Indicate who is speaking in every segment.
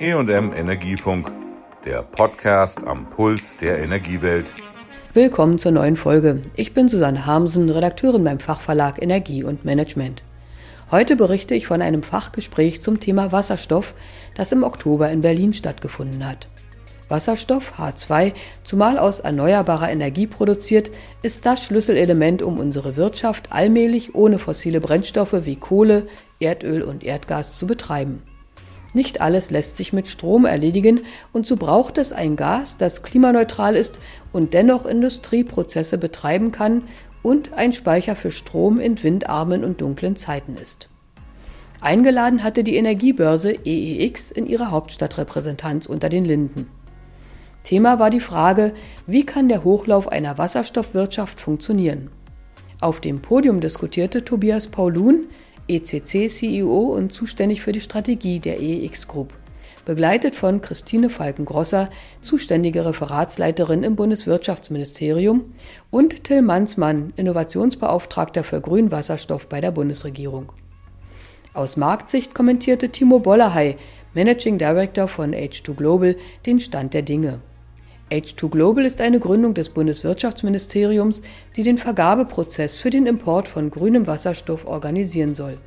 Speaker 1: EM Energiefunk, der Podcast am Puls der Energiewelt.
Speaker 2: Willkommen zur neuen Folge. Ich bin Susanne Harmsen, Redakteurin beim Fachverlag Energie und Management. Heute berichte ich von einem Fachgespräch zum Thema Wasserstoff, das im Oktober in Berlin stattgefunden hat. Wasserstoff H2, zumal aus erneuerbarer Energie produziert, ist das Schlüsselelement, um unsere Wirtschaft allmählich ohne fossile Brennstoffe wie Kohle, Erdöl und Erdgas zu betreiben. Nicht alles lässt sich mit Strom erledigen und so braucht es ein Gas, das klimaneutral ist und dennoch Industrieprozesse betreiben kann und ein Speicher für Strom in windarmen und dunklen Zeiten ist. Eingeladen hatte die Energiebörse EEX in ihrer Hauptstadtrepräsentanz unter den Linden. Thema war die Frage, wie kann der Hochlauf einer Wasserstoffwirtschaft funktionieren? Auf dem Podium diskutierte Tobias Paulun, ECC-CEO und zuständig für die Strategie der EEX Group, begleitet von Christine Falkengrosser, zuständige Referatsleiterin im Bundeswirtschaftsministerium, und Till Mansmann, Innovationsbeauftragter für Grünwasserstoff bei der Bundesregierung. Aus Marktsicht kommentierte Timo Bollerhey, Managing Director von H2 Global, den Stand der Dinge. H2 Global ist eine Gründung des Bundeswirtschaftsministeriums, die den Vergabeprozess für den Import von grünem Wasserstoff organisieren soll.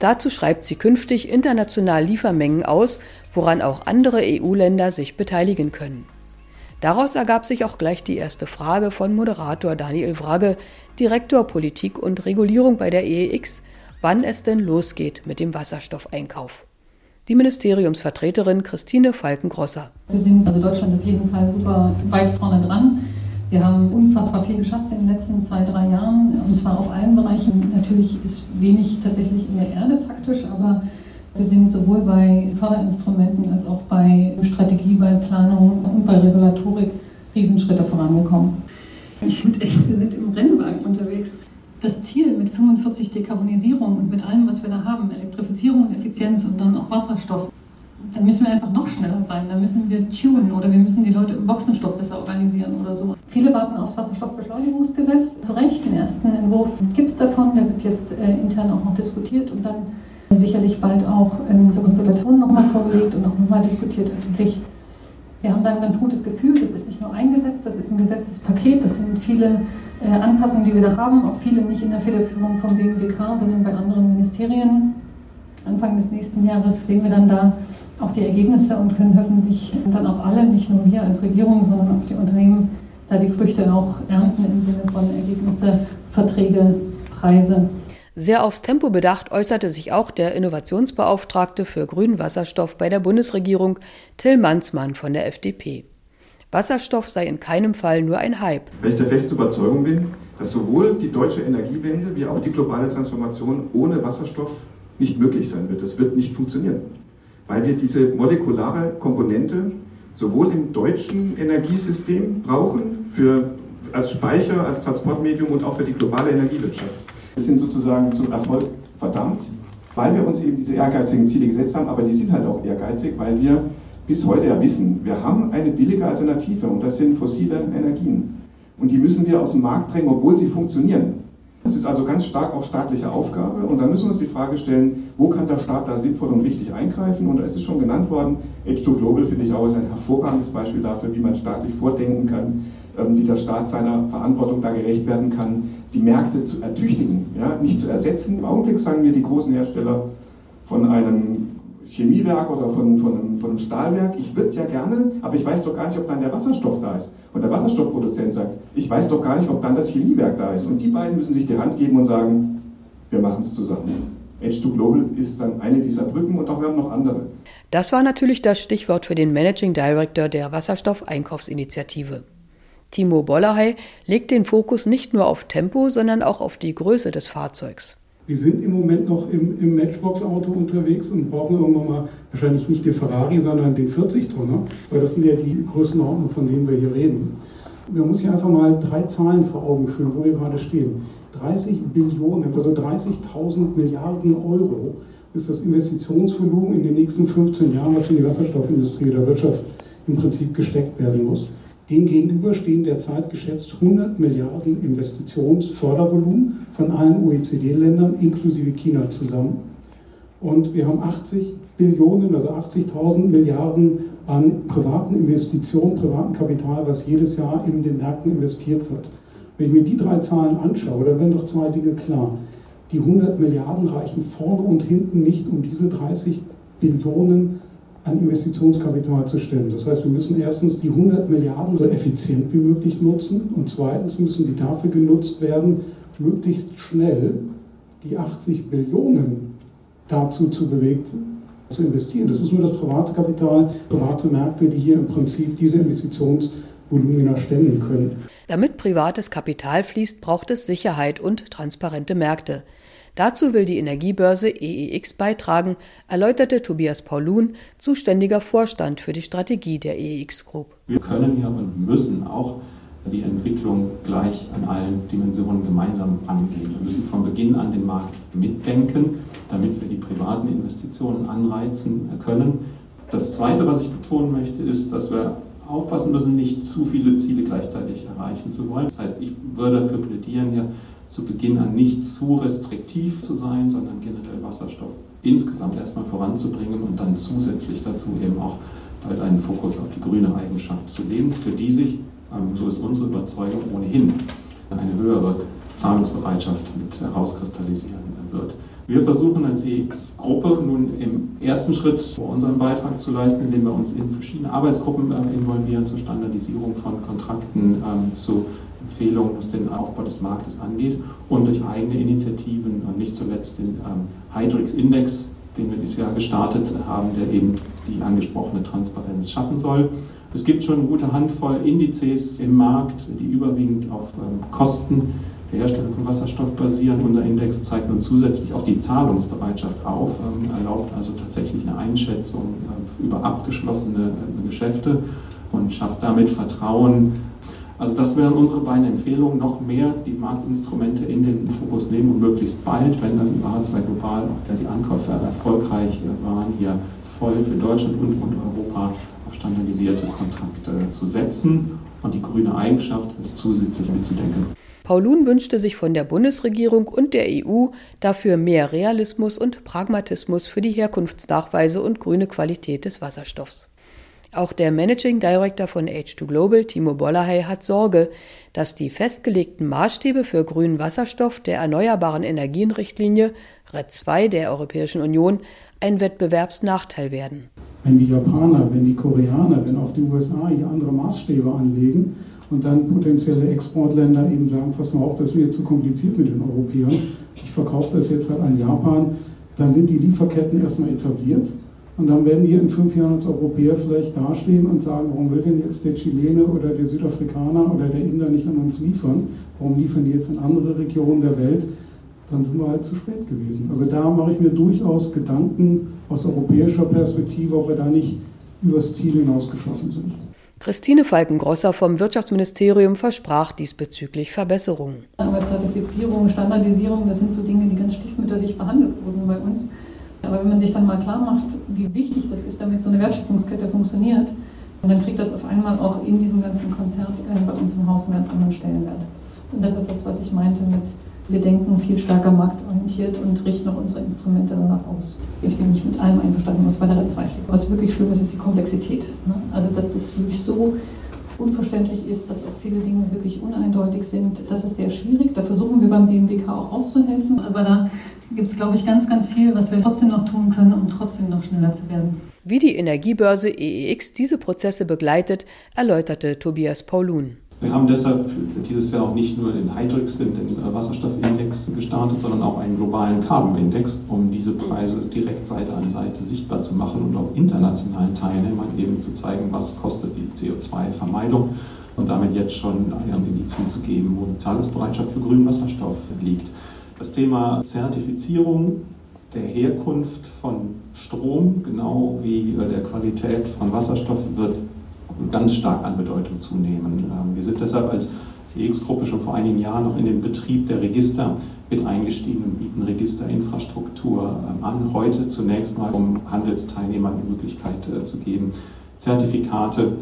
Speaker 2: Dazu schreibt sie künftig international Liefermengen aus, woran auch andere EU-Länder sich beteiligen können. Daraus ergab sich auch gleich die erste Frage von Moderator Daniel Wragge, Direktor Politik und Regulierung bei der EEX, wann es denn losgeht mit dem Wasserstoffeinkauf die Ministeriumsvertreterin Christine Falkengrosser.
Speaker 3: Wir sind, also Deutschland auf jeden Fall super weit vorne dran. Wir haben unfassbar viel geschafft in den letzten zwei, drei Jahren, und zwar auf allen Bereichen. Natürlich ist wenig tatsächlich in der Erde faktisch, aber wir sind sowohl bei Förderinstrumenten als auch bei Strategie, bei Planung und bei Regulatorik Riesenschritte vorangekommen. Ich finde echt, wir sind im Rennwagen unterwegs das Ziel mit 45 Dekarbonisierung und mit allem, was wir da haben, Elektrifizierung und Effizienz und dann auch Wasserstoff, dann müssen wir einfach noch schneller sein. Da müssen wir tunen oder wir müssen die Leute im Boxenstopp besser organisieren oder so. Viele warten aufs Wasserstoffbeschleunigungsgesetz. Zu Recht, den ersten Entwurf gibt es davon, der wird jetzt äh, intern auch noch diskutiert und dann sicherlich bald auch ähm, zur Konsultation nochmal vorgelegt und auch nochmal diskutiert öffentlich. Wir haben da ein ganz gutes Gefühl, das ist nicht nur ein Gesetz, das ist ein Gesetzespaket, das sind viele äh, Anpassungen, die wir da haben, auch viele nicht in der Federführung vom BMWK, sondern bei anderen Ministerien. Anfang des nächsten Jahres sehen wir dann da auch die Ergebnisse und können hoffentlich dann auch alle, nicht nur wir als Regierung, sondern auch die Unternehmen, da die Früchte auch ernten im Sinne von Ergebnisse, Verträge, Preise.
Speaker 2: Sehr aufs Tempo bedacht äußerte sich auch der Innovationsbeauftragte für grünen Wasserstoff bei der Bundesregierung, Till Mansmann von der FDP. Wasserstoff sei in keinem Fall nur ein Hype.
Speaker 4: Weil ich der festen Überzeugung bin, dass sowohl die deutsche Energiewende wie auch die globale Transformation ohne Wasserstoff nicht möglich sein wird. Das wird nicht funktionieren, weil wir diese molekulare Komponente sowohl im deutschen Energiesystem brauchen, für, als Speicher, als Transportmedium und auch für die globale Energiewirtschaft. Wir sind sozusagen zum Erfolg verdammt, weil wir uns eben diese ehrgeizigen Ziele gesetzt haben, aber die sind halt auch ehrgeizig, weil wir bis heute ja wissen, wir haben eine billige Alternative und das sind fossile Energien. Und die müssen wir aus dem Markt drängen, obwohl sie funktionieren. Das ist also ganz stark auch staatliche Aufgabe und da müssen wir uns die Frage stellen, wo kann der Staat da sinnvoll und richtig eingreifen? Und da ist es schon genannt worden, H2 Global finde ich auch ist ein hervorragendes Beispiel dafür, wie man staatlich vordenken kann, ähm, wie der Staat seiner Verantwortung da gerecht werden kann, die Märkte zu ertüchtigen, ja, nicht zu ersetzen. Im Augenblick sagen mir die großen Hersteller von einem Chemiewerk oder von, von, einem, von einem Stahlwerk, ich würde ja gerne, aber ich weiß doch gar nicht, ob dann der Wasserstoff da ist. Und der Wasserstoffproduzent sagt, ich weiß doch gar nicht, ob dann das Chemiewerk da ist. Und die beiden müssen sich die Hand geben und sagen, wir machen es zusammen. H2 Global ist dann eine dieser Brücken und auch wir haben noch andere.
Speaker 2: Das war natürlich das Stichwort für den Managing Director der Wasserstoffeinkaufsinitiative. Timo Bollerhey legt den Fokus nicht nur auf Tempo, sondern auch auf die Größe des Fahrzeugs.
Speaker 5: Wir sind im Moment noch im, im Matchbox-Auto unterwegs und brauchen irgendwann mal wahrscheinlich nicht den Ferrari, sondern den 40-Tonner, weil das sind ja die Größenordnungen, von denen wir hier reden. Man muss sich einfach mal drei Zahlen vor Augen führen, wo wir gerade stehen. 30 Billionen, also 30.000 Milliarden Euro ist das Investitionsvolumen in den nächsten 15 Jahren, was in die Wasserstoffindustrie oder Wirtschaft im Prinzip gesteckt werden muss. Dem gegenüber stehen derzeit geschätzt 100 Milliarden Investitionsfördervolumen von allen OECD-Ländern inklusive China zusammen. Und wir haben 80 Billionen, also 80.000 Milliarden an privaten Investitionen, privaten Kapital, was jedes Jahr in den Märkten investiert wird. Wenn ich mir die drei Zahlen anschaue, dann werden doch zwei Dinge klar. Die 100 Milliarden reichen vorne und hinten nicht, um diese 30 Billionen an Investitionskapital zu stemmen. Das heißt, wir müssen erstens die 100 Milliarden so effizient wie möglich nutzen und zweitens müssen die dafür genutzt werden, möglichst schnell die 80 Billionen dazu zu bewegen, zu investieren. Das ist nur das private Kapital, private Märkte, die hier im Prinzip diese Investitionsvolumina stemmen können.
Speaker 2: Damit privates Kapital fließt, braucht es Sicherheit und transparente Märkte. Dazu will die Energiebörse EEX beitragen, erläuterte Tobias Paulun, zuständiger Vorstand für die Strategie der EEX Group.
Speaker 6: Wir können hier und müssen auch die Entwicklung gleich an allen Dimensionen gemeinsam angehen. Wir müssen von Beginn an den Markt mitdenken, damit wir die privaten Investitionen anreizen können. Das Zweite, was ich betonen möchte, ist, dass wir aufpassen müssen, nicht zu viele Ziele gleichzeitig erreichen zu wollen. Das heißt, ich würde dafür plädieren, hier zu Beginn an nicht zu restriktiv zu sein, sondern generell Wasserstoff insgesamt erstmal voranzubringen und dann zusätzlich dazu eben auch bald einen Fokus auf die grüne Eigenschaft zu legen, für die sich, ähm, so ist unsere Überzeugung, ohnehin eine höhere Zahlungsbereitschaft mit herauskristallisieren wird. Wir versuchen als EX-Gruppe nun im ersten Schritt unseren Beitrag zu leisten, indem wir uns in verschiedene Arbeitsgruppen äh, involvieren zur Standardisierung von Kontrakten, ähm, zu Empfehlungen, was den Aufbau des Marktes angeht und durch eigene Initiativen und nicht zuletzt den ähm, Hydrix-Index, den wir dieses Jahr gestartet haben, der eben die angesprochene Transparenz schaffen soll. Es gibt schon eine gute Handvoll Indizes im Markt, die überwiegend auf ähm, Kosten der Herstellung von Wasserstoff basieren. Unser Index zeigt nun zusätzlich auch die Zahlungsbereitschaft auf, ähm, erlaubt also tatsächlich eine Einschätzung äh, über abgeschlossene äh, Geschäfte und schafft damit Vertrauen also das wären unsere beiden Empfehlungen, noch mehr die Marktinstrumente in den Fokus nehmen und möglichst bald, wenn dann über H2 Global auch die Ankäufe erfolgreich waren, hier voll für Deutschland und, und Europa auf standardisierte Kontrakte zu setzen und die grüne Eigenschaft ist zusätzlich mitzudenken.
Speaker 2: Paulun wünschte sich von der Bundesregierung und der EU dafür mehr Realismus und Pragmatismus für die Herkunftsnachweise und grüne Qualität des Wasserstoffs. Auch der Managing Director von H2 Global, Timo Bollerhey, hat Sorge, dass die festgelegten Maßstäbe für grünen Wasserstoff der Erneuerbaren Energienrichtlinie RED II der Europäischen Union ein Wettbewerbsnachteil werden.
Speaker 5: Wenn die Japaner, wenn die Koreaner, wenn auch die USA hier andere Maßstäbe anlegen und dann potenzielle Exportländer eben sagen, pass mal auf, das mir zu kompliziert mit den Europäern, ich verkaufe das jetzt halt an Japan, dann sind die Lieferketten erstmal etabliert und dann werden wir in fünf Jahren als Europäer vielleicht dastehen und sagen, warum will denn jetzt der Chilene oder der Südafrikaner oder der Inder nicht an uns liefern? Warum liefern die jetzt in andere Regionen der Welt? Dann sind wir halt zu spät gewesen. Also da mache ich mir durchaus Gedanken aus europäischer Perspektive, ob wir da nicht übers Ziel hinausgeschossen sind.
Speaker 2: Christine Falkengrosser vom Wirtschaftsministerium versprach diesbezüglich Verbesserungen.
Speaker 3: Aber Zertifizierung, Standardisierung, das sind so Dinge, die ganz stiefmütterlich behandelt wurden bei uns. Aber wenn man sich dann mal klar macht, wie wichtig das ist, damit so eine Wertschöpfungskette funktioniert, dann kriegt das auf einmal auch in diesem ganzen Konzert äh, bei uns im Haus einen ganz anderen Stellenwert. Und das ist das, was ich meinte mit, wir denken viel stärker marktorientiert und richten auch unsere Instrumente danach aus. Ich bin nicht mit allem einverstanden, was bei der Red 2 steht. Was wirklich schlimm ist, ist die Komplexität. Ne? Also, dass das wirklich so unverständlich ist, dass auch viele Dinge wirklich uneindeutig sind. Das ist sehr schwierig. Da versuchen wir beim BMWK auch auszuhelfen. Aber da gibt es, glaube ich, ganz, ganz viel, was wir trotzdem noch tun können, um trotzdem noch schneller zu werden.
Speaker 2: Wie die Energiebörse EEX diese Prozesse begleitet, erläuterte Tobias Paulun.
Speaker 6: Wir haben deshalb dieses Jahr auch nicht nur den Hydrix, den, den Wasserstoffindex gestartet, sondern auch einen globalen Carbon-Index, um diese Preise direkt Seite an Seite sichtbar zu machen und auch internationalen Teilnehmern eben zu zeigen, was kostet die CO2-Vermeidung und damit jetzt schon Indizien zu geben, wo die Zahlungsbereitschaft für grünen Wasserstoff liegt. Das Thema Zertifizierung der Herkunft von Strom, genau wie der Qualität von Wasserstoff, wird ganz stark an Bedeutung zunehmen. Ähm, wir sind deshalb als CX-Gruppe schon vor einigen Jahren noch in den Betrieb der Register mit eingestiegen und bieten Registerinfrastruktur ähm, an. Heute zunächst mal, um Handelsteilnehmern die Möglichkeit äh, zu geben, Zertifikate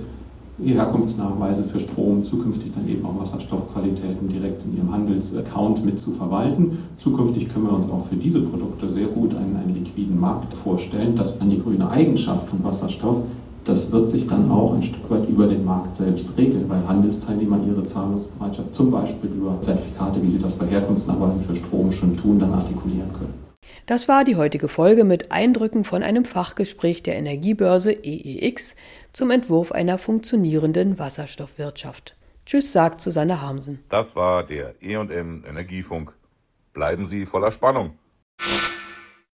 Speaker 6: Herkunftsnachweise für Strom, zukünftig dann eben auch Wasserstoffqualitäten direkt in ihrem Handelsaccount mit zu verwalten. Zukünftig können wir uns auch für diese Produkte sehr gut ein, ein liquiden Markt vorstellen, dass dann die grüne Eigenschaft von Wasserstoff, das wird sich dann auch ein Stück weit über den Markt selbst regeln, weil Handelsteilnehmer ihre Zahlungsbereitschaft zum Beispiel über Zertifikate, wie sie das bei Herkunftsnachweisen für Strom schon tun, dann artikulieren können.
Speaker 2: Das war die heutige Folge mit Eindrücken von einem Fachgespräch der Energiebörse EEX zum Entwurf einer funktionierenden Wasserstoffwirtschaft. Tschüss, sagt Susanne Harmsen.
Speaker 1: Das war der E&M Energiefunk. Bleiben Sie voller Spannung.